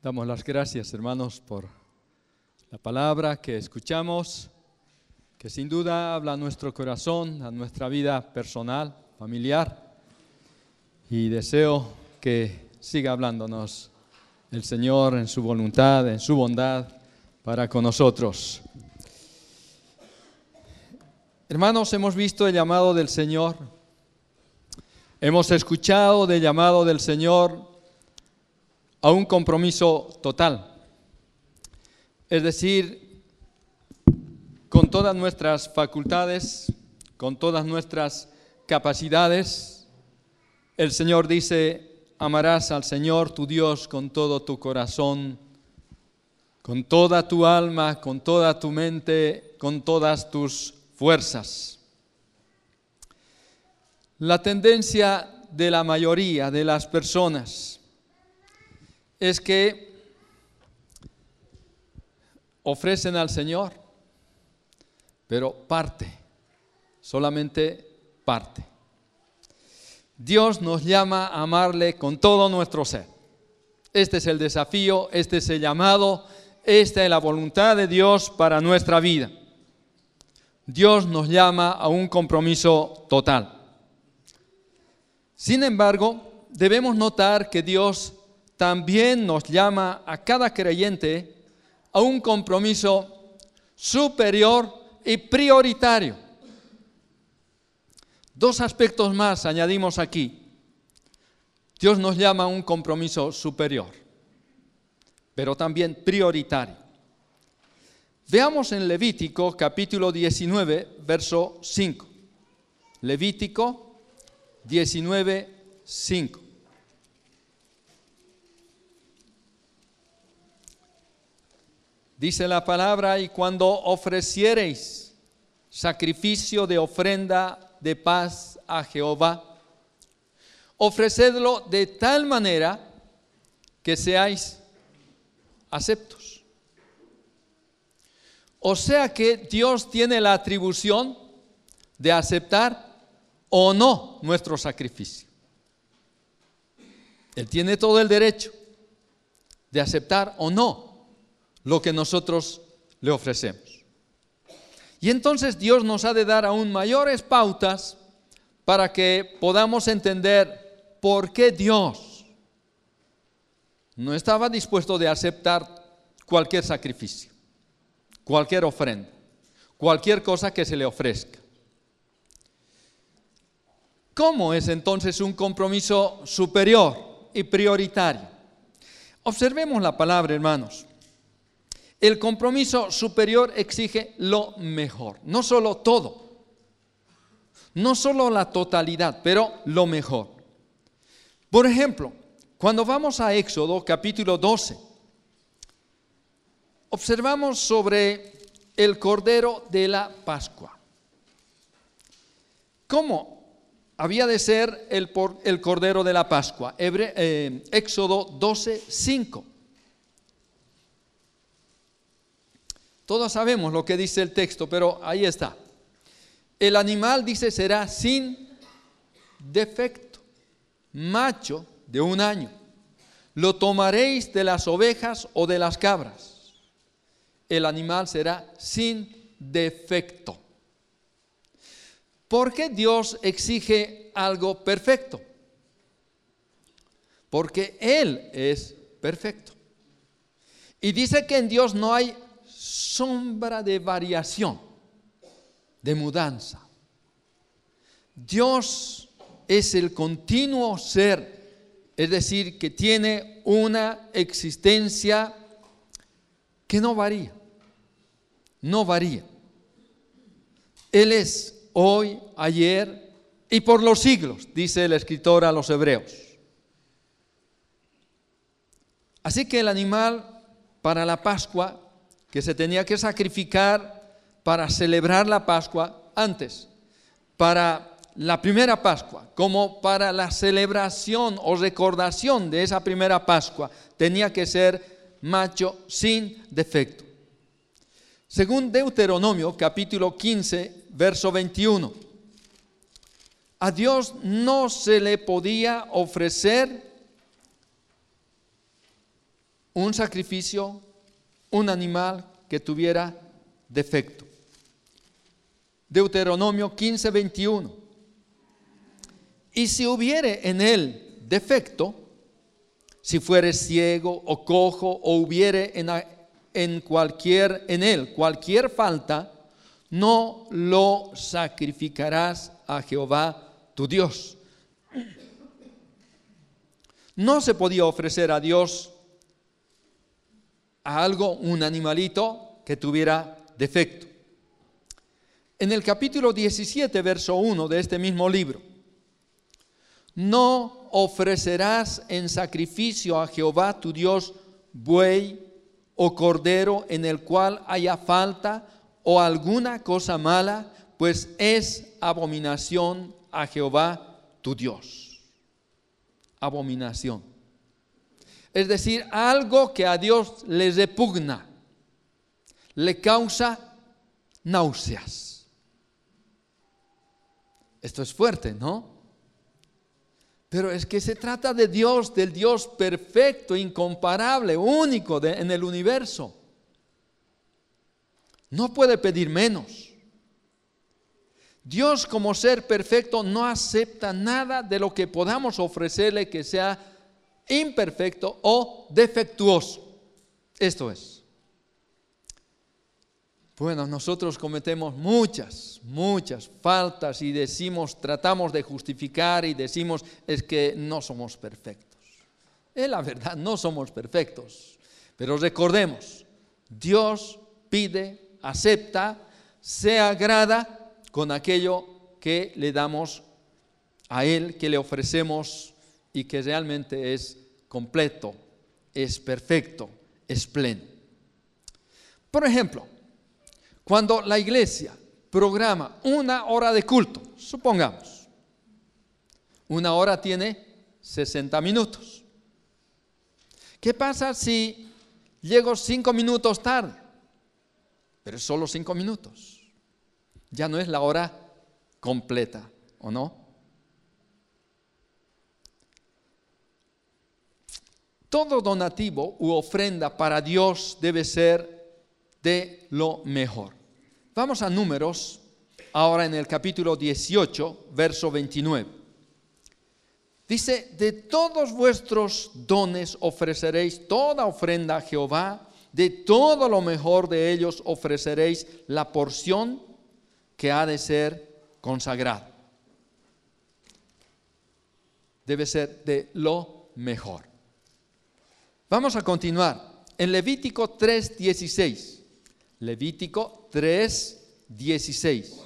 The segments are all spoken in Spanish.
Damos las gracias, hermanos, por la palabra que escuchamos, que sin duda habla a nuestro corazón, a nuestra vida personal, familiar, y deseo que siga hablándonos el Señor en su voluntad, en su bondad para con nosotros. Hermanos, hemos visto el llamado del Señor, hemos escuchado del llamado del Señor a un compromiso total. Es decir, con todas nuestras facultades, con todas nuestras capacidades, el Señor dice, amarás al Señor tu Dios con todo tu corazón, con toda tu alma, con toda tu mente, con todas tus fuerzas. La tendencia de la mayoría de las personas es que ofrecen al Señor, pero parte, solamente parte. Dios nos llama a amarle con todo nuestro ser. Este es el desafío, este es el llamado, esta es la voluntad de Dios para nuestra vida. Dios nos llama a un compromiso total. Sin embargo, debemos notar que Dios también nos llama a cada creyente a un compromiso superior y prioritario. Dos aspectos más añadimos aquí. Dios nos llama a un compromiso superior, pero también prioritario. Veamos en Levítico capítulo 19, verso 5. Levítico 19, 5. Dice la palabra, y cuando ofreciereis sacrificio de ofrenda de paz a Jehová, ofrecedlo de tal manera que seáis aceptos. O sea que Dios tiene la atribución de aceptar o no nuestro sacrificio. Él tiene todo el derecho de aceptar o no lo que nosotros le ofrecemos. Y entonces Dios nos ha de dar aún mayores pautas para que podamos entender por qué Dios no estaba dispuesto de aceptar cualquier sacrificio, cualquier ofrenda, cualquier cosa que se le ofrezca. ¿Cómo es entonces un compromiso superior y prioritario? Observemos la palabra, hermanos. El compromiso superior exige lo mejor, no solo todo, no solo la totalidad, pero lo mejor. Por ejemplo, cuando vamos a Éxodo capítulo 12, observamos sobre el cordero de la Pascua. ¿Cómo había de ser el, cordero de la Pascua? Eh, Éxodo 12, 5. Todos sabemos lo que dice el texto, pero ahí está. El animal, dice, será sin defecto, macho de un año. Lo tomaréis de las ovejas o de las cabras. El animal será sin defecto. ¿Por qué Dios exige algo perfecto? Porque Él es perfecto. Y dice que en Dios no hay sombra de variación, de mudanza. Dios es el continuo ser, es decir, que tiene una existencia que no varía, no varía. Él es hoy, ayer y por los siglos, dice el escritor a los hebreos. Así que el animal para la Pascua que se tenía que sacrificar para celebrar la Pascua antes, para la primera Pascua, como para la celebración o recordación de esa primera Pascua, tenía que ser macho sin defecto. Según Deuteronomio capítulo 15, verso 21, a Dios no se le podía ofrecer un sacrificio, un animal que tuviera defecto. Deuteronomio 15, 21. Y si hubiere en él defecto, si fuere ciego o cojo o hubiere en, en, cualquier, en él cualquier falta, no lo sacrificarás a Jehová tu Dios. No se podía ofrecer a Dios a algo, un animalito que tuviera defecto. En el capítulo 17, verso 1 de este mismo libro, no ofrecerás en sacrificio a Jehová tu Dios buey o cordero en el cual haya falta o alguna cosa mala, pues es abominación a Jehová tu Dios. Abominación. Es decir, algo que a Dios le repugna, le causa náuseas. Esto es fuerte, ¿no? Pero es que se trata de Dios, del Dios perfecto, incomparable, único en el universo. No puede pedir menos. Dios como ser perfecto no acepta nada de lo que podamos ofrecerle que sea imperfecto o defectuoso. Esto es. Bueno, nosotros cometemos muchas, muchas faltas y decimos, tratamos de justificar y decimos, es que no somos perfectos. Es la verdad, no somos perfectos. Pero recordemos, Dios pide, acepta, se agrada con aquello que le damos a Él, que le ofrecemos y que realmente es completo, es perfecto, es pleno. Por ejemplo, cuando la iglesia programa una hora de culto, supongamos, una hora tiene 60 minutos. ¿Qué pasa si llego cinco minutos tarde? Pero solo cinco minutos. Ya no es la hora completa, ¿o no? Todo donativo u ofrenda para Dios debe ser de lo mejor. Vamos a números, ahora en el capítulo 18, verso 29. Dice, de todos vuestros dones ofreceréis toda ofrenda a Jehová, de todo lo mejor de ellos ofreceréis la porción que ha de ser consagrada. Debe ser de lo mejor. Vamos a continuar. En Levítico 3:16. Levítico 3, 16.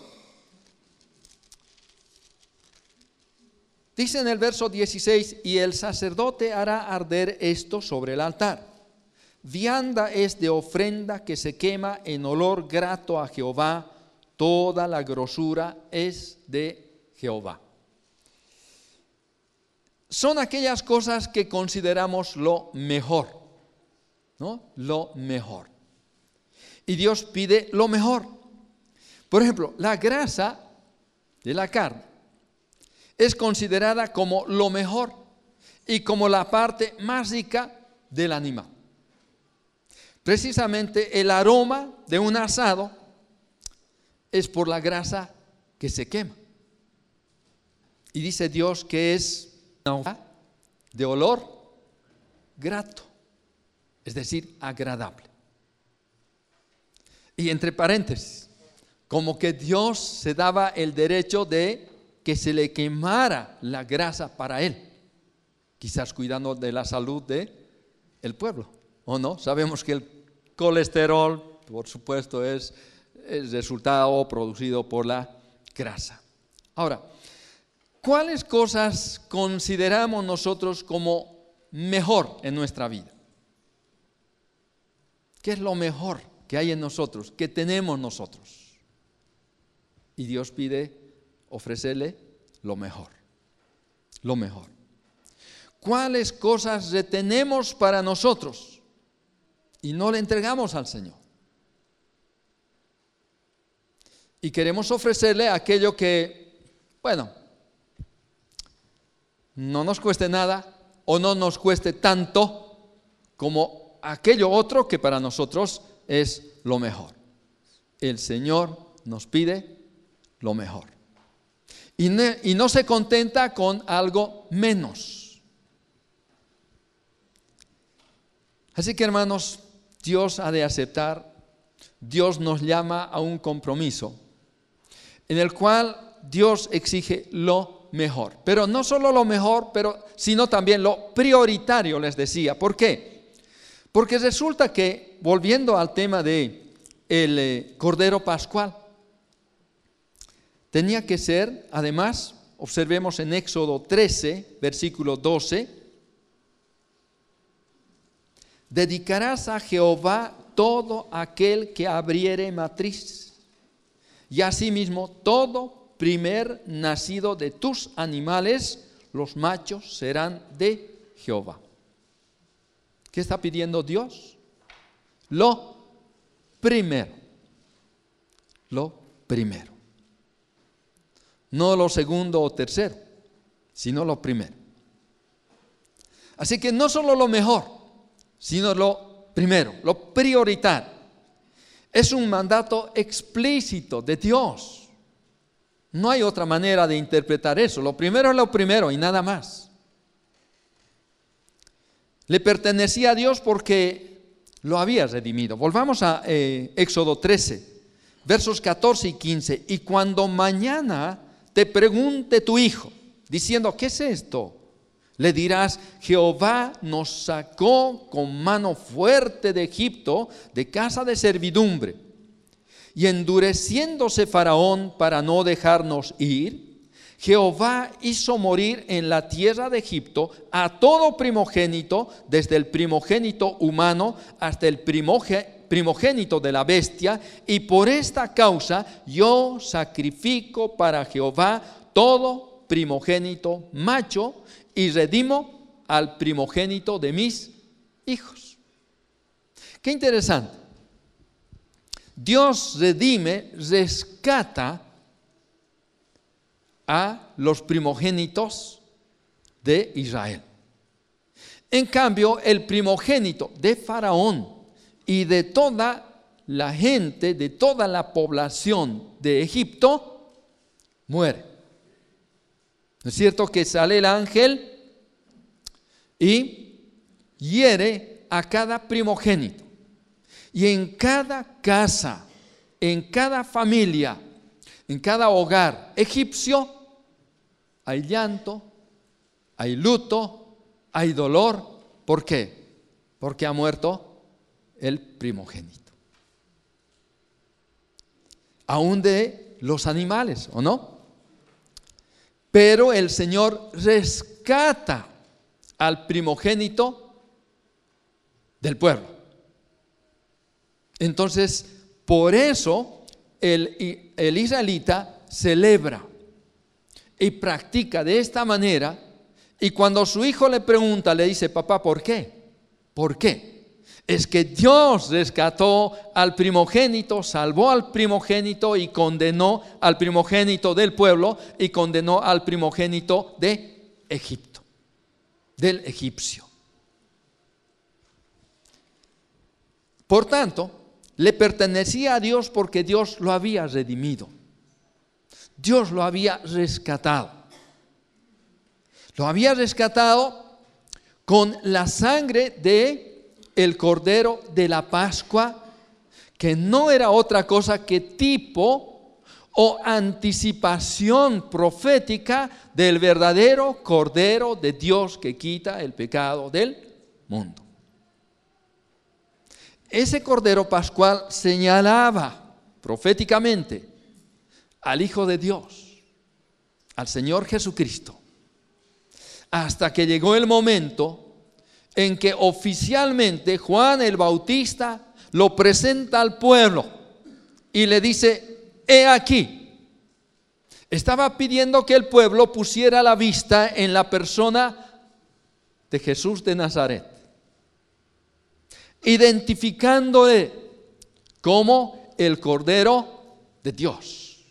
Dice en el verso 16, y el sacerdote hará arder esto sobre el altar. Vianda es de ofrenda que se quema en olor grato a Jehová, toda la grosura es de Jehová. Son aquellas cosas que consideramos lo mejor, ¿no? Lo mejor y Dios pide lo mejor. Por ejemplo, la grasa de la carne es considerada como lo mejor y como la parte más rica del animal. Precisamente el aroma de un asado es por la grasa que se quema. Y dice Dios que es de olor grato, es decir, agradable. Y entre paréntesis, como que Dios se daba el derecho de que se le quemara la grasa para él, quizás cuidando de la salud del el pueblo, ¿o no? Sabemos que el colesterol, por supuesto, es el resultado producido por la grasa. Ahora, ¿cuáles cosas consideramos nosotros como mejor en nuestra vida? ¿Qué es lo mejor? que hay en nosotros, que tenemos nosotros. Y Dios pide ofrecerle lo mejor, lo mejor. ¿Cuáles cosas retenemos para nosotros y no le entregamos al Señor? Y queremos ofrecerle aquello que, bueno, no nos cueste nada o no nos cueste tanto como aquello otro que para nosotros es lo mejor. El Señor nos pide lo mejor. Y, no se contenta con algo menos. Así que hermanos, Dios ha de aceptar, Dios nos llama a un compromiso en el cual Dios exige lo mejor. Pero no solo lo mejor, pero, sino también lo prioritario, les decía. ¿Por qué? Porque resulta que, volviendo al tema de eh, Cordero Pascual, tenía que ser, además, observemos en Éxodo 13, versículo 12, dedicarás a Jehová todo aquel que abriere matriz, y asimismo todo primer nacido de tus animales, los machos serán de Jehová. ¿Qué está pidiendo Dios? Lo primero. Lo primero. No lo segundo o tercero, sino lo primero. Así que no solo lo mejor, sino lo primero, lo prioritario. Es un mandato explícito de Dios. No hay otra manera de interpretar eso. Lo primero es lo primero y nada más. Le pertenecía a Dios porque lo había redimido. Volvamos a eh, Éxodo 13, versos 14 y 15. Y cuando mañana te pregunte tu hijo, diciendo, ¿qué es esto? Le dirás, Jehová nos sacó con mano fuerte de Egipto, de casa de servidumbre y endureciéndose Faraón para no dejarnos ir, Jehová hizo morir en la tierra de Egipto a todo primogénito, desde el primogénito humano hasta el primogénito de la bestia, y por esta causa yo sacrifico para Jehová todo primogénito macho y redimo al primogénito de mis hijos. Qué interesante. Dios redime, rescata a los primogénitos de Israel. En cambio, el primogénito de Faraón y de toda la gente, de toda la población de Egipto, muere. ¿No es cierto que sale el ángel y hiere a cada primogénito? Y en cada casa, en cada familia, en cada hogar egipcio, hay llanto, hay luto, hay dolor. ¿Por qué? Porque ha muerto el primogénito. Aún de los animales, ¿o no? Pero el Señor rescata al primogénito del pueblo. Entonces, por eso el, el israelita celebra y practica de esta manera. Y cuando su hijo le pregunta, le dice, papá, ¿por qué? ¿Por qué? Es que Dios rescató al primogénito, salvó al primogénito y condenó al primogénito del pueblo y condenó al primogénito de Egipto, del egipcio. Por tanto, le pertenecía a Dios porque Dios lo había redimido. Dios lo había rescatado. Lo había rescatado con la sangre de el cordero de la Pascua, que no era otra cosa que tipo o anticipación profética del verdadero cordero de Dios que quita el pecado del mundo. Ese Cordero Pascual señalaba proféticamente al Hijo de Dios, al Señor Jesucristo, hasta que llegó el momento en que oficialmente Juan el Bautista lo presenta al pueblo y le dice, he aquí, estaba pidiendo que el pueblo pusiera la vista en la persona de Jesús de Nazaret identificándole como el Cordero de Dios.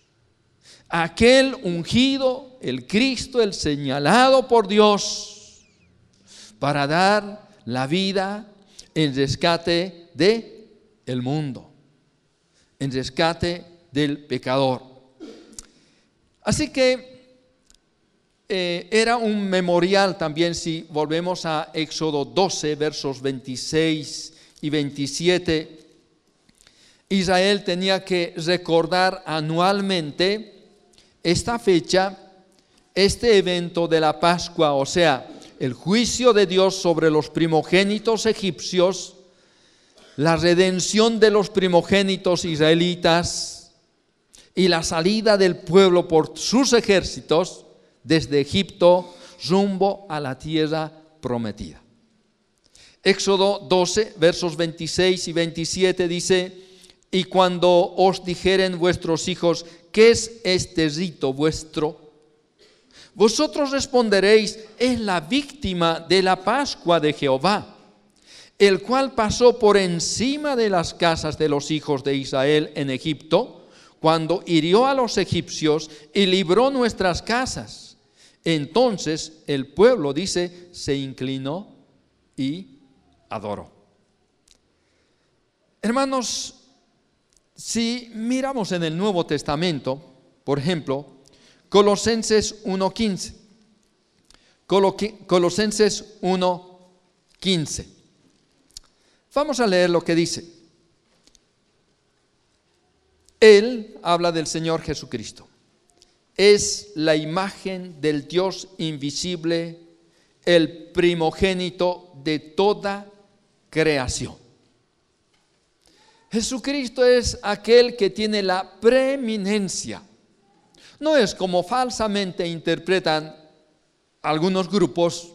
Aquel ungido, el Cristo, el señalado por Dios para dar la vida, en rescate de el mundo, en rescate del pecador. Así que eh, era un memorial también si volvemos a Éxodo 12, versos 26 y 27. Israel tenía que recordar anualmente esta fecha, este evento de la Pascua, o sea, el juicio de Dios sobre los primogénitos egipcios, la redención de los primogénitos israelitas y la salida del pueblo por sus ejércitos desde Egipto rumbo a la tierra prometida. Éxodo 12, versos 26 y 27 dice, y cuando os dijeren vuestros hijos, ¿qué es este rito vuestro? Vosotros responderéis, es la víctima de la Pascua de Jehová, el cual pasó por encima de las casas de los hijos de Israel en Egipto, cuando hirió a los egipcios y libró nuestras casas. Entonces el pueblo, dice, se inclinó y adoró. Hermanos, si miramos en el Nuevo Testamento, por ejemplo, Colosenses 1.15. Colosenses 1.15. Vamos a leer lo que dice. Él habla del Señor Jesucristo. Es la imagen del Dios invisible, el primogénito de toda creación. Jesucristo es aquel que tiene la preeminencia no es como falsamente interpretan algunos grupos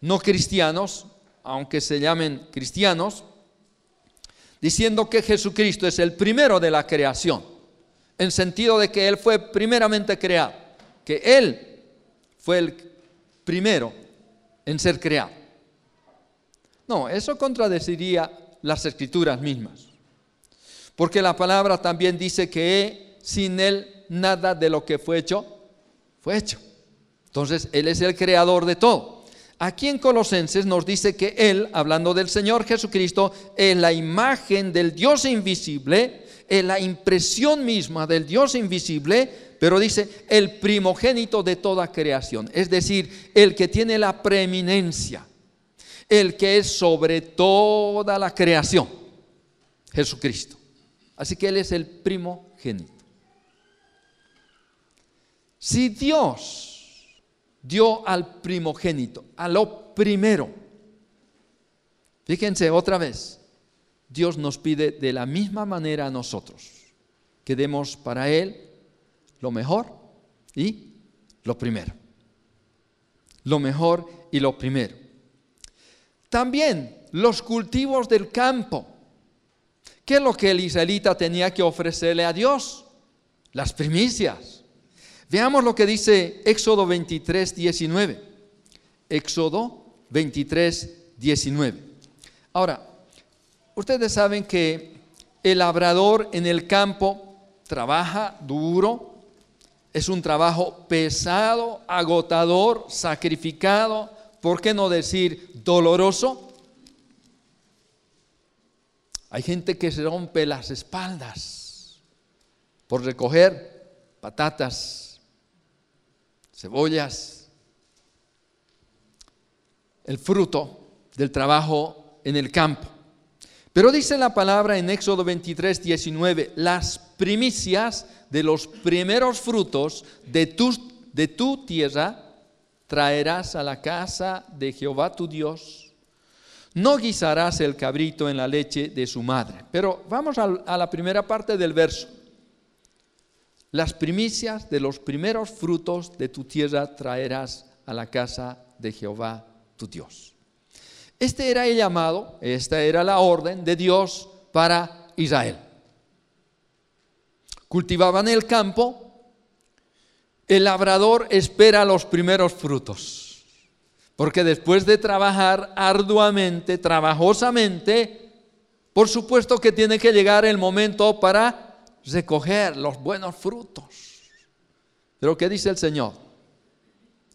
no cristianos, aunque se llamen cristianos, diciendo que Jesucristo es el primero de la creación, en sentido de que Él fue primeramente creado, que Él fue el primero en ser creado. No, eso contradeciría las escrituras mismas, porque la palabra también dice que sin Él nada de lo que fue hecho fue hecho. Entonces, Él es el creador de todo. Aquí en Colosenses nos dice que Él, hablando del Señor Jesucristo, es la imagen del Dios invisible, es la impresión misma del Dios invisible, pero dice el primogénito de toda creación, es decir, el que tiene la preeminencia, el que es sobre toda la creación, Jesucristo. Así que Él es el primogénito. Si Dios dio al primogénito, a lo primero, fíjense otra vez, Dios nos pide de la misma manera a nosotros que demos para Él lo mejor y lo primero. Lo mejor y lo primero. También los cultivos del campo. ¿Qué es lo que el israelita tenía que ofrecerle a Dios? Las primicias. Veamos lo que dice Éxodo 23, 19. Éxodo 23, 19. Ahora, ustedes saben que el labrador en el campo trabaja duro, es un trabajo pesado, agotador, sacrificado, ¿por qué no decir doloroso? Hay gente que se rompe las espaldas por recoger patatas cebollas, el fruto del trabajo en el campo. Pero dice la palabra en Éxodo 23, 19, las primicias de los primeros frutos de tu, de tu tierra traerás a la casa de Jehová tu Dios. No guisarás el cabrito en la leche de su madre. Pero vamos a, la primera parte del verso las primicias de los primeros frutos de tu tierra traerás a la casa de Jehová tu Dios. Este era el llamado, esta era la orden de Dios para Israel. Cultivaban el campo, el labrador espera los primeros frutos, porque después de trabajar arduamente, trabajosamente, por supuesto que tiene que llegar el momento para recoger los buenos frutos. Pero ¿qué dice el Señor?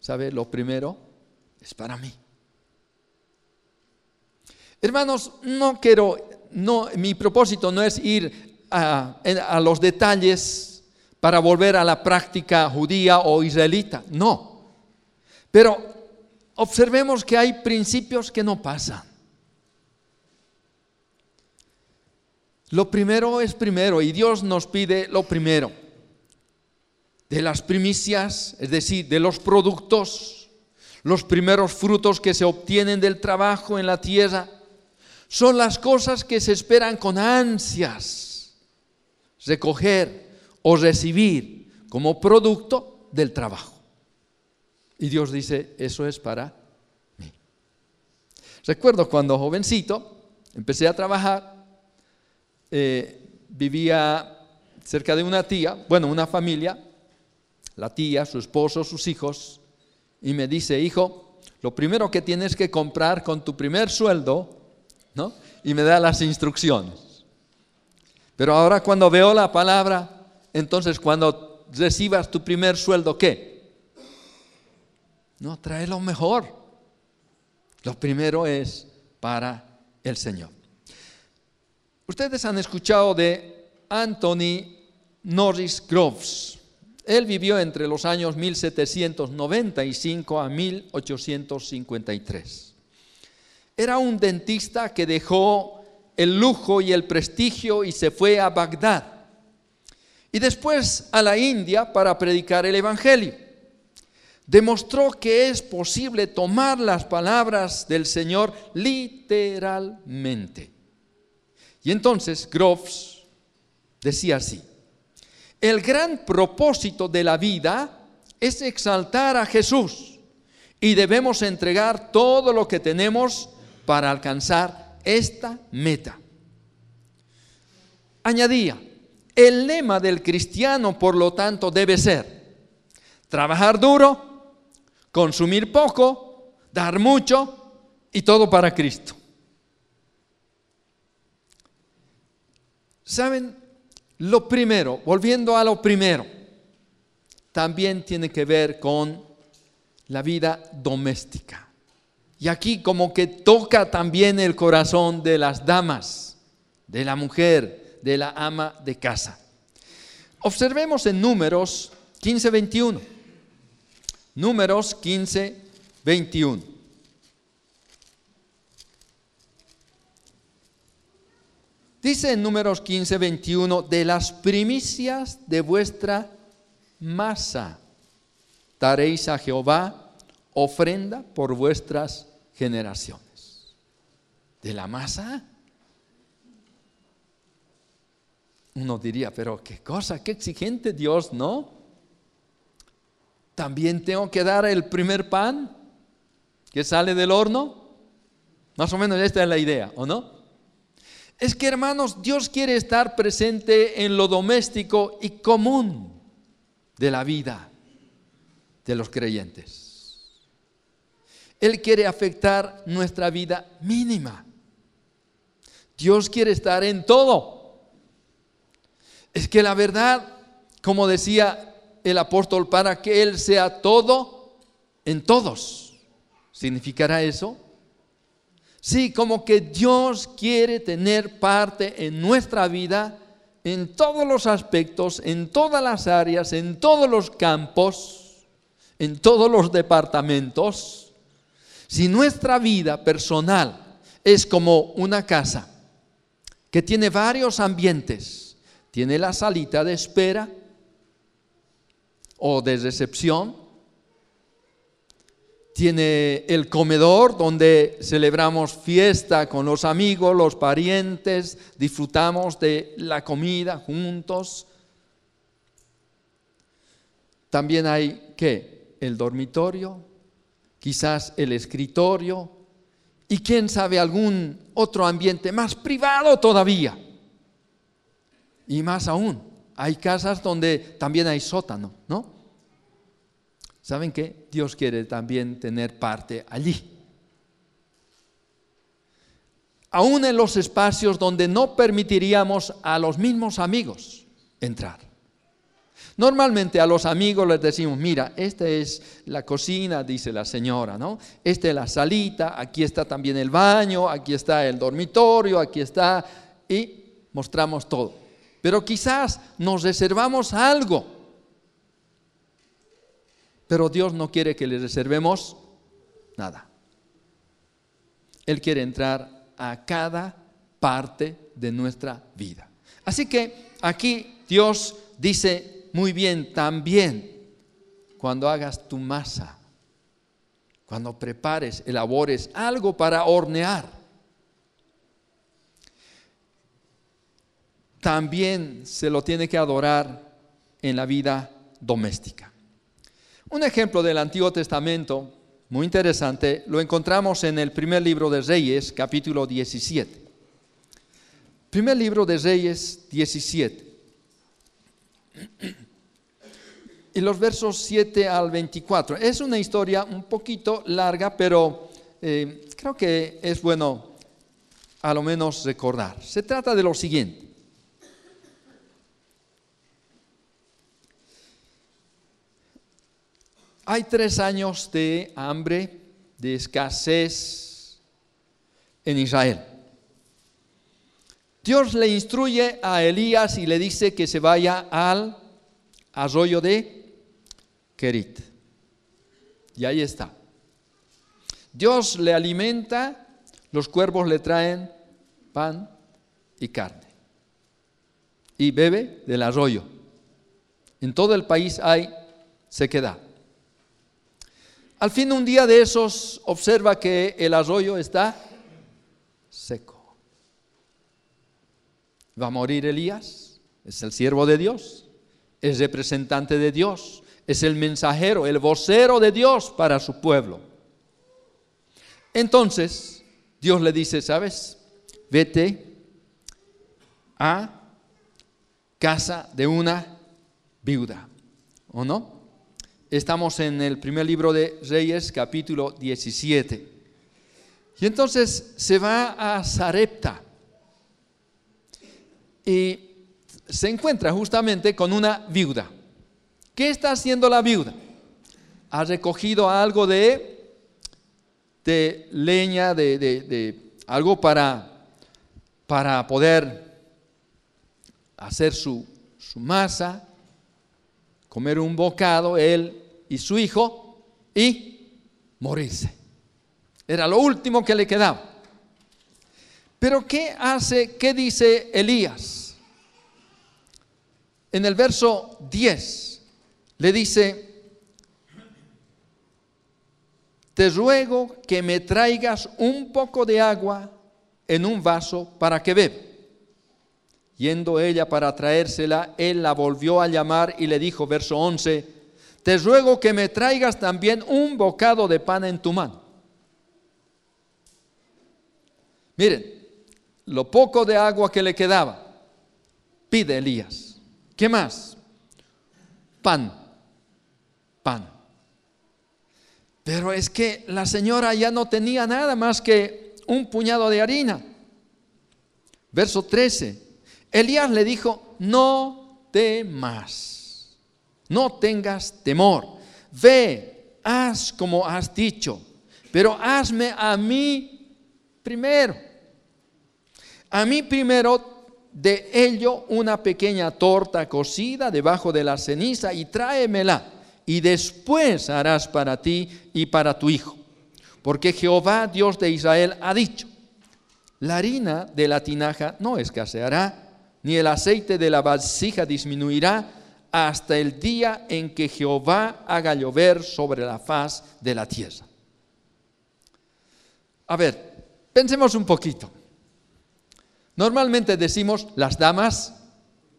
¿Sabe? Lo primero es para mí. Hermanos, no quiero, no, mi propósito no es ir a, a los detalles para volver a la práctica judía o israelita, no. Pero observemos que hay principios que no pasan. Lo primero es primero y Dios nos pide lo primero. De las primicias, es decir, de los productos, los primeros frutos que se obtienen del trabajo en la tierra, son las cosas que se esperan con ansias recoger o recibir como producto del trabajo. Y Dios dice, eso es para mí. Recuerdo cuando jovencito empecé a trabajar eh, vivía cerca de una tía, bueno, una familia, la tía, su esposo, sus hijos, y me dice, hijo, lo primero que tienes que comprar con tu primer sueldo, ¿no? Y me da las instrucciones. Pero ahora cuando veo la palabra, entonces cuando recibas tu primer sueldo, ¿qué? No, trae lo mejor. Lo primero es para el Señor. Ustedes han escuchado de Anthony Norris Groves. Él vivió entre los años 1795 a 1853. Era un dentista que dejó el lujo y el prestigio y se fue a Bagdad. Y después a la India para predicar el Evangelio. Demostró que es posible tomar las palabras del Señor literalmente. Y entonces Groves decía así, el gran propósito de la vida es exaltar a Jesús y debemos entregar todo lo que tenemos para alcanzar esta meta. Añadía, el lema del cristiano, por lo tanto, debe ser trabajar duro, consumir poco, dar mucho y todo para Cristo. ¿Saben? Lo primero, volviendo a lo primero, también tiene que ver con la vida doméstica. Y aquí como que toca también el corazón de las damas, de la mujer, de la ama de casa. Observemos en números 15-21. Números 15-21. Dice en números 15, 21, de las primicias de vuestra masa daréis a Jehová ofrenda por vuestras generaciones. ¿De la masa? Uno diría, pero qué cosa, qué exigente Dios, ¿no? También tengo que dar el primer pan que sale del horno. Más o menos esta es la idea, ¿o no? Es que hermanos, Dios quiere estar presente en lo doméstico y común de la vida de los creyentes. Él quiere afectar nuestra vida mínima. Dios quiere estar en todo. Es que la verdad, como decía el apóstol, para que Él sea todo en todos. ¿Significará eso? Sí, como que Dios quiere tener parte en nuestra vida, en todos los aspectos, en todas las áreas, en todos los campos, en todos los departamentos. Si nuestra vida personal es como una casa que tiene varios ambientes, tiene la salita de espera o de recepción, tiene el comedor donde celebramos fiesta con los amigos, los parientes, disfrutamos de la comida juntos. También hay, ¿qué? El dormitorio, quizás el escritorio y quién sabe algún otro ambiente más privado todavía. Y más aún, hay casas donde también hay sótano, ¿no? ¿Saben qué? Dios quiere también tener parte allí. Aún en los espacios donde no permitiríamos a los mismos amigos entrar. Normalmente a los amigos les decimos, mira, esta es la cocina, dice la señora, ¿no? Esta es la salita, aquí está también el baño, aquí está el dormitorio, aquí está, y mostramos todo. Pero quizás nos reservamos algo. Pero Dios no quiere que le reservemos nada. Él quiere entrar a cada parte de nuestra vida. Así que aquí Dios dice muy bien también, cuando hagas tu masa, cuando prepares, elabores algo para hornear, también se lo tiene que adorar en la vida doméstica. Un ejemplo del Antiguo Testamento muy interesante lo encontramos en el primer libro de Reyes, capítulo 17. Primer libro de Reyes 17. Y los versos 7 al 24. Es una historia un poquito larga, pero eh, creo que es bueno a lo menos recordar. Se trata de lo siguiente. Hay tres años de hambre, de escasez en Israel. Dios le instruye a Elías y le dice que se vaya al arroyo de Kerit. Y ahí está. Dios le alimenta, los cuervos le traen pan y carne. Y bebe del arroyo. En todo el país hay sequedad. Al fin un día de esos observa que el arroyo está seco. ¿Va a morir Elías? Es el siervo de Dios, es representante de Dios, es el mensajero, el vocero de Dios para su pueblo. Entonces, Dios le dice, ¿sabes? Vete a casa de una viuda, ¿o no? Estamos en el primer libro de Reyes, capítulo 17. Y entonces se va a Sarepta y se encuentra justamente con una viuda. ¿Qué está haciendo la viuda? Ha recogido algo de, de leña, de, algo para, para poder hacer su, su masa, comer un bocado, él y su hijo, y morirse. Era lo último que le quedaba. Pero ¿qué hace, qué dice Elías? En el verso 10 le dice, te ruego que me traigas un poco de agua en un vaso para que bebe. Yendo ella para traérsela, él la volvió a llamar y le dijo, verso 11, te ruego que me traigas también un bocado de pan en tu mano. Miren, lo poco de agua que le quedaba, pide Elías. ¿Qué más? Pan, pan. Pero es que la señora ya no tenía nada más que un puñado de harina. Verso 13. Elías le dijo, no temas, no tengas temor. Ve, haz como has dicho, pero hazme a mí primero a mí primero de ello una pequeña torta cocida debajo de la ceniza y tráemela, y después harás para ti y para tu hijo. Porque Jehová, Dios de Israel, ha dicho, la harina de la tinaja no escaseará, ni el aceite de la vasija disminuirá hasta el día en que Jehová haga llover sobre la faz de la tierra. A ver, pensemos un poquito. Normalmente decimos las damas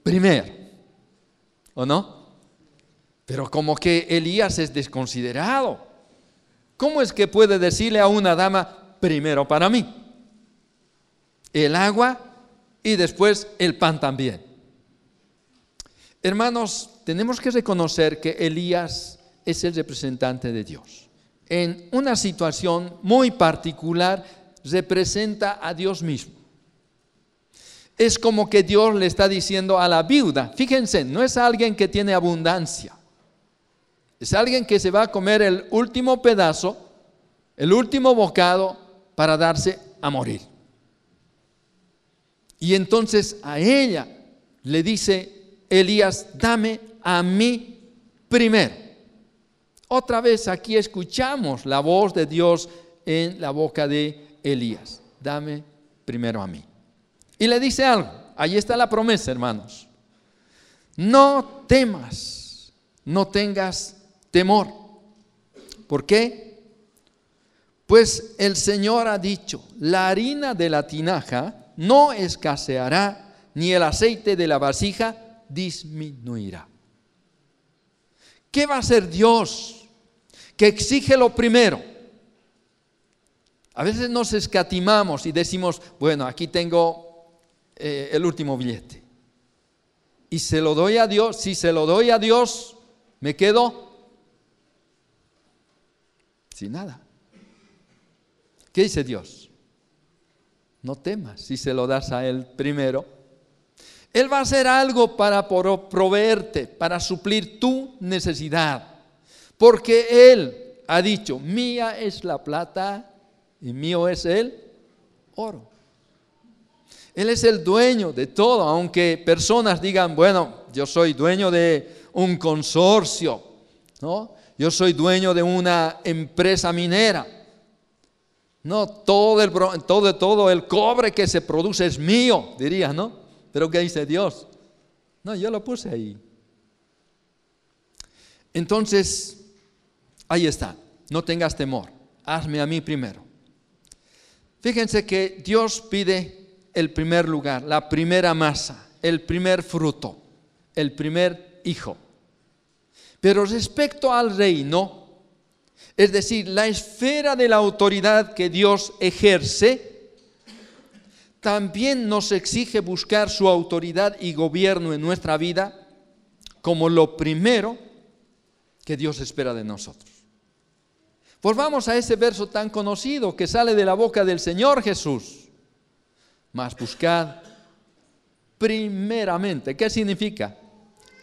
primero, ¿o no? Pero como que Elías es desconsiderado. ¿Cómo es que puede decirle a una dama primero para mí? El agua y después el pan también. Hermanos, tenemos que reconocer que Elías es el representante de Dios. En una situación muy particular representa a Dios mismo. es como que Dios le está diciendo a la viuda, fíjense, no es alguien que tiene abundancia, es alguien que se va a comer el último pedazo, el último bocado para darse a morir. Y entonces a ella le dice Elías, dame a mí primero. Otra vez aquí escuchamos la voz de Dios en la boca de Elías. Dame primero a mí. Y le dice algo. Ahí está la promesa, hermanos. No temas, no tengas temor. ¿Por qué? Pues el Señor ha dicho, la harina de la tinaja no escaseará, ni el aceite de la vasija disminuirá. ¿Qué va a hacer Dios? Que exige lo primero. A veces nos escatimamos y decimos, bueno, aquí tengo eh, el último billete. Y se lo doy a Dios. Si se lo doy a Dios, me quedo sin nada. ¿Qué dice Dios? No temas si se lo das a Él primero. Él va a hacer algo para proveerte, para suplir tu necesidad. Porque Él ha dicho, mía es la plata y mío es el oro. Él es el dueño de todo, aunque personas digan, bueno, yo soy dueño de un consorcio, ¿no? Yo soy dueño de una empresa minera. No, todo el, todo, todo el cobre que se produce es mío, diría, ¿no? Pero ¿qué dice Dios? No, yo lo puse ahí. Entonces, ahí está, no tengas temor, hazme a mí primero. Fíjense que Dios pide el primer lugar, la primera masa, el primer fruto, el primer hijo. Pero respecto al reino, es decir, la esfera de la autoridad que Dios ejerce, también nos exige buscar su autoridad y gobierno en nuestra vida como lo primero que Dios espera de nosotros. Volvamos a ese verso tan conocido que sale de la boca del Señor Jesús. Mas buscad primeramente. ¿Qué significa?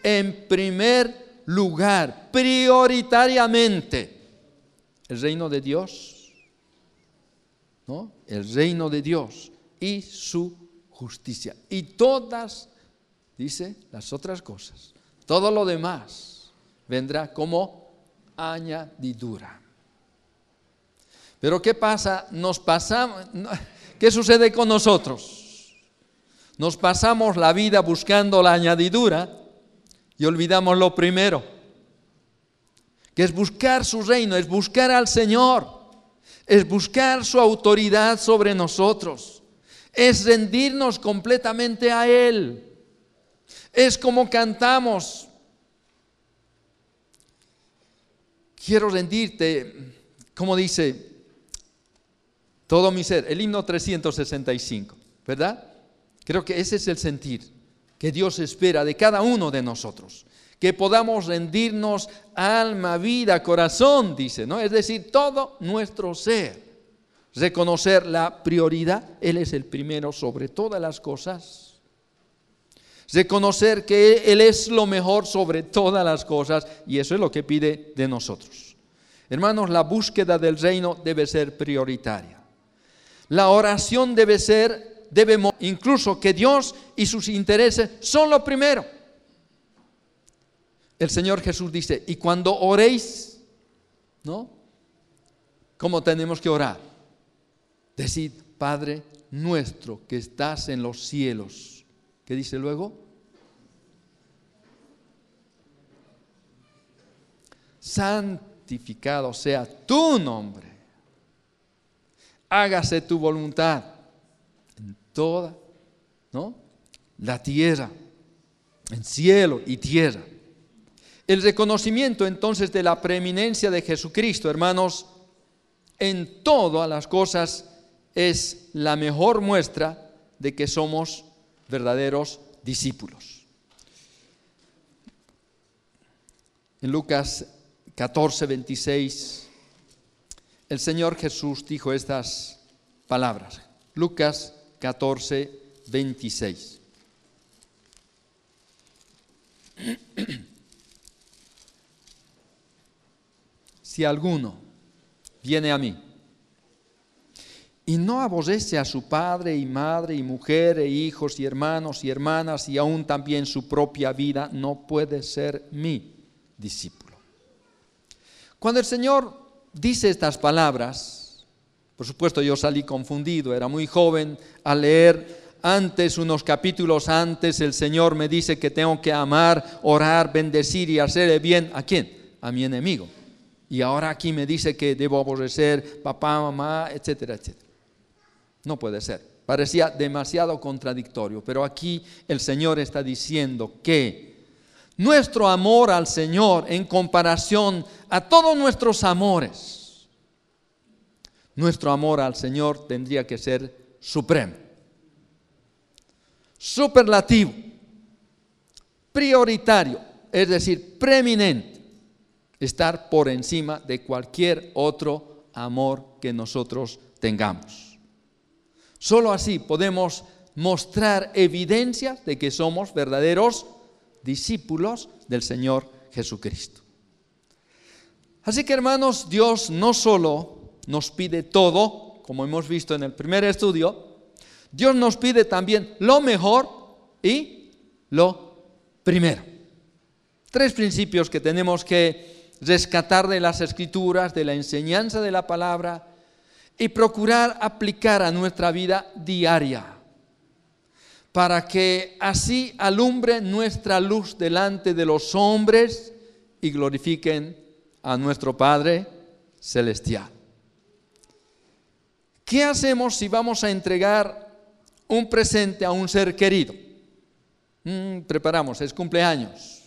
En primer lugar, prioritariamente el reino de Dios, ¿no? El reino de Dios y su justicia. Y todas, dice, las otras cosas, todo lo demás vendrá como añadidura. Pero ¿qué pasa? Nos pasamos, ¿qué sucede con nosotros? Nos pasamos la vida buscando la añadidura y olvidamos lo primero que es buscar su reino, es buscar al Señor, es buscar su autoridad sobre nosotros, es rendirnos completamente a Él. Es como cantamos, quiero rendirte, como dice todo mi ser, el himno 365, ¿verdad? Creo que ese es el sentir que Dios espera de cada uno de nosotros que podamos rendirnos alma, vida, corazón, dice, ¿no? Es decir, todo nuestro ser. Reconocer la prioridad, Él es el primero sobre todas las cosas. Reconocer que Él es lo mejor sobre todas las cosas y eso es lo que pide de nosotros. Hermanos, la búsqueda del reino debe ser prioritaria. La oración debe ser, debemos, incluso que Dios y sus intereses son lo primero el Señor Jesús dice, y cuando oréis, ¿no? ¿Cómo tenemos que orar? Decid, Padre nuestro que estás en los cielos. ¿Qué dice luego? Santificado sea tu nombre. Hágase tu voluntad en toda, ¿no? La tierra, en cielo y tierra. El reconocimiento entonces de la preeminencia de Jesucristo, hermanos, en todas las cosas es la mejor muestra de que somos verdaderos discípulos. En Lucas 14, 26, el Señor Jesús dijo estas palabras. Lucas 14, 26. Si alguno viene a mí y no aborrece a su padre y madre y mujer e hijos y hermanos y hermanas y aún también su propia vida, no puede ser mi discípulo. Cuando el Señor dice estas palabras, por supuesto yo salí confundido, era muy joven al leer antes, unos capítulos antes, el Señor me dice que tengo que amar, orar, bendecir y hacerle bien. ¿A quién? A mi enemigo. Y ahora aquí me dice que debo aborrecer papá, mamá, etcétera, etcétera. No puede ser. Parecía demasiado contradictorio, pero aquí el Señor está diciendo que nuestro amor al Señor en comparación a todos nuestros amores, nuestro amor al Señor tendría que ser supremo, superlativo, prioritario, es decir, preeminente, estar por encima de cualquier otro amor que nosotros tengamos. Solo así podemos mostrar evidencias de que somos verdaderos discípulos del Señor Jesucristo. Así que hermanos, Dios no solo nos pide todo, como hemos visto en el primer estudio, Dios nos pide también lo mejor y lo primero. Tres principios que tenemos que rescatar de las escrituras, de la enseñanza de la palabra y procurar aplicar a nuestra vida diaria, para que así alumbre nuestra luz delante de los hombres y glorifiquen a nuestro Padre Celestial. ¿Qué hacemos si vamos a entregar un presente a un ser querido? Mm, preparamos, es cumpleaños.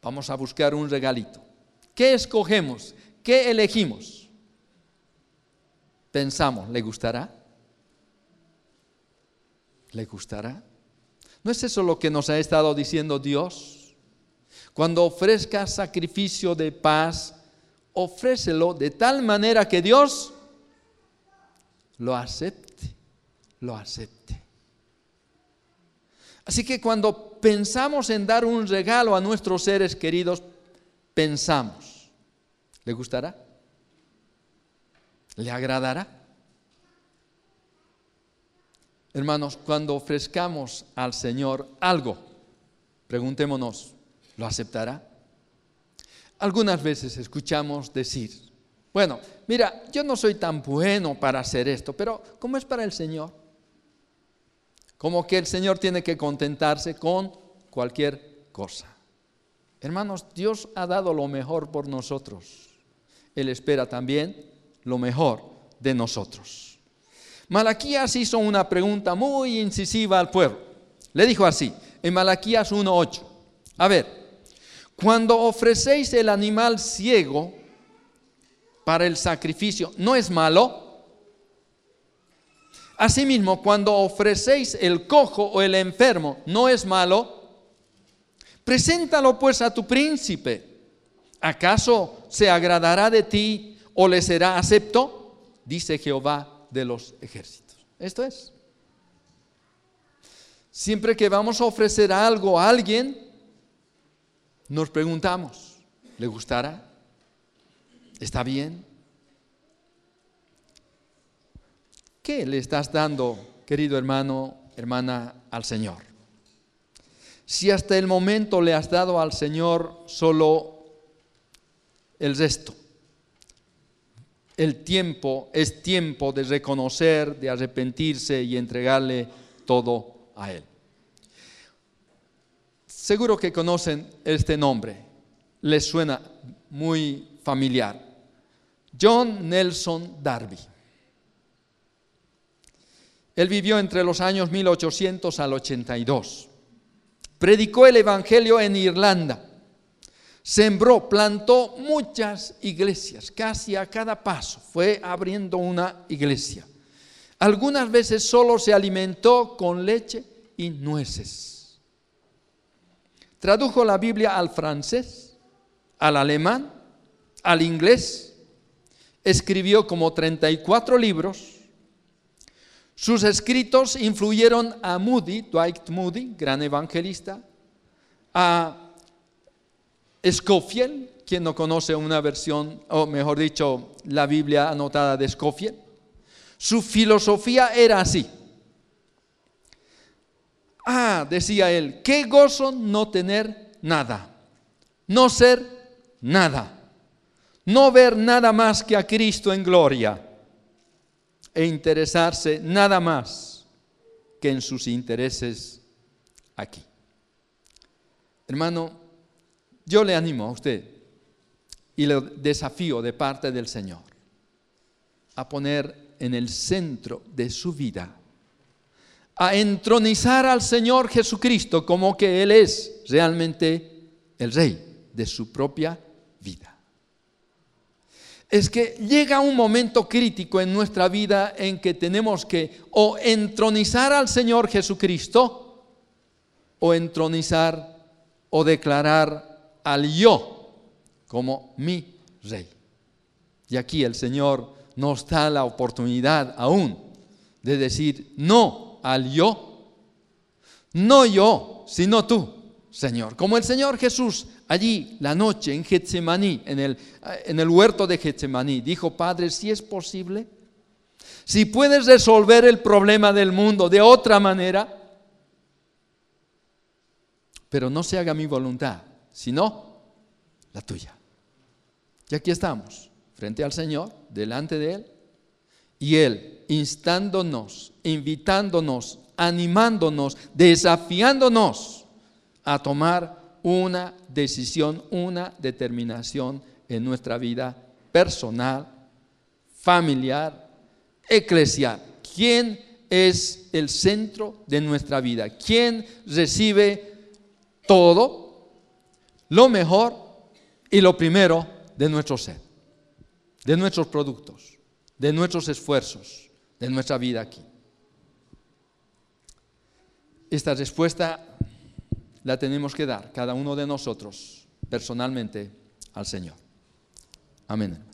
Vamos a buscar un regalito. ¿Qué escogemos? ¿Qué elegimos? Pensamos, ¿le gustará? ¿Le gustará? ¿No es eso lo que nos ha estado diciendo Dios? Cuando ofrezcas sacrificio de paz, ofrécelo de tal manera que Dios lo acepte, lo acepte. Así que cuando pensamos en dar un regalo a nuestros seres queridos, pensamos, ¿le gustará? ¿Le agradará? Hermanos, cuando ofrezcamos al Señor algo, preguntémonos, ¿lo aceptará? Algunas veces escuchamos decir, bueno, mira, yo no soy tan bueno para hacer esto, pero ¿cómo es para el Señor? Como que el Señor tiene que contentarse con cualquier cosa. Hermanos, Dios ha dado lo mejor por nosotros. Él espera también lo mejor de nosotros. Malaquías hizo una pregunta muy incisiva al pueblo. Le dijo así, en Malaquías 1.8, a ver, cuando ofrecéis el animal ciego para el sacrificio, ¿no es malo? Asimismo, cuando ofrecéis el cojo o el enfermo, ¿no es malo? Preséntalo pues a tu príncipe. ¿Acaso se agradará de ti o le será acepto, dice Jehová de los ejércitos. Esto es. Siempre que vamos a ofrecer algo a alguien, nos preguntamos, ¿le gustará? ¿Está bien? ¿Qué le estás dando, querido hermano, hermana, al Señor? Si hasta el momento le has dado al Señor solo el resto, el tiempo es tiempo de reconocer, de arrepentirse y entregarle todo a Él. Seguro que conocen este nombre, les suena muy familiar. John Nelson Darby. Él vivió entre los años 1800 al 82. Predicó el Evangelio en Irlanda sembró, plantó muchas iglesias, casi a cada paso fue abriendo una iglesia. Algunas veces solo se alimentó con leche y nueces. Tradujo la Biblia al francés, al alemán, al inglés. Escribió como 34 libros. Sus escritos influyeron a Moody, Dwight Moody, gran evangelista, a Scofield, quien no conoce una versión, o mejor dicho, la Biblia anotada de Scofield. Su filosofía era así. Ah, decía él, qué gozo no tener nada, no ser nada, no ver nada más que a Cristo en gloria e interesarse nada más que en sus intereses aquí. Hermano, yo le animo a usted y le desafío de parte del Señor a poner en el centro de su vida, a entronizar al Señor Jesucristo como que Él es realmente el Rey de su propia vida. Es que llega un momento crítico en nuestra vida en que tenemos que o entronizar al Señor Jesucristo o entronizar o declarar al yo como mi rey. Y aquí el Señor nos da la oportunidad aún de decir no al yo, no yo, sino tú, Señor. Como el Señor Jesús allí la noche en Getsemaní, en el, en el huerto de Getsemaní, dijo, Padre, si es posible, si puedes resolver el problema del mundo de otra manera, pero no se haga mi voluntad, sino la tuya. Y aquí estamos, frente al Señor, delante de Él, y Él instándonos, invitándonos, animándonos, desafiándonos a tomar una decisión, una determinación en nuestra vida personal, familiar, eclesial. ¿Quién es el centro de nuestra vida? ¿Quién recibe todo, lo mejor y lo primero de nuestro ser, de nuestros productos, de nuestros esfuerzos, de nuestra vida aquí? Esta respuesta la tenemos que dar cada uno de nosotros personalmente al Señor. Amén.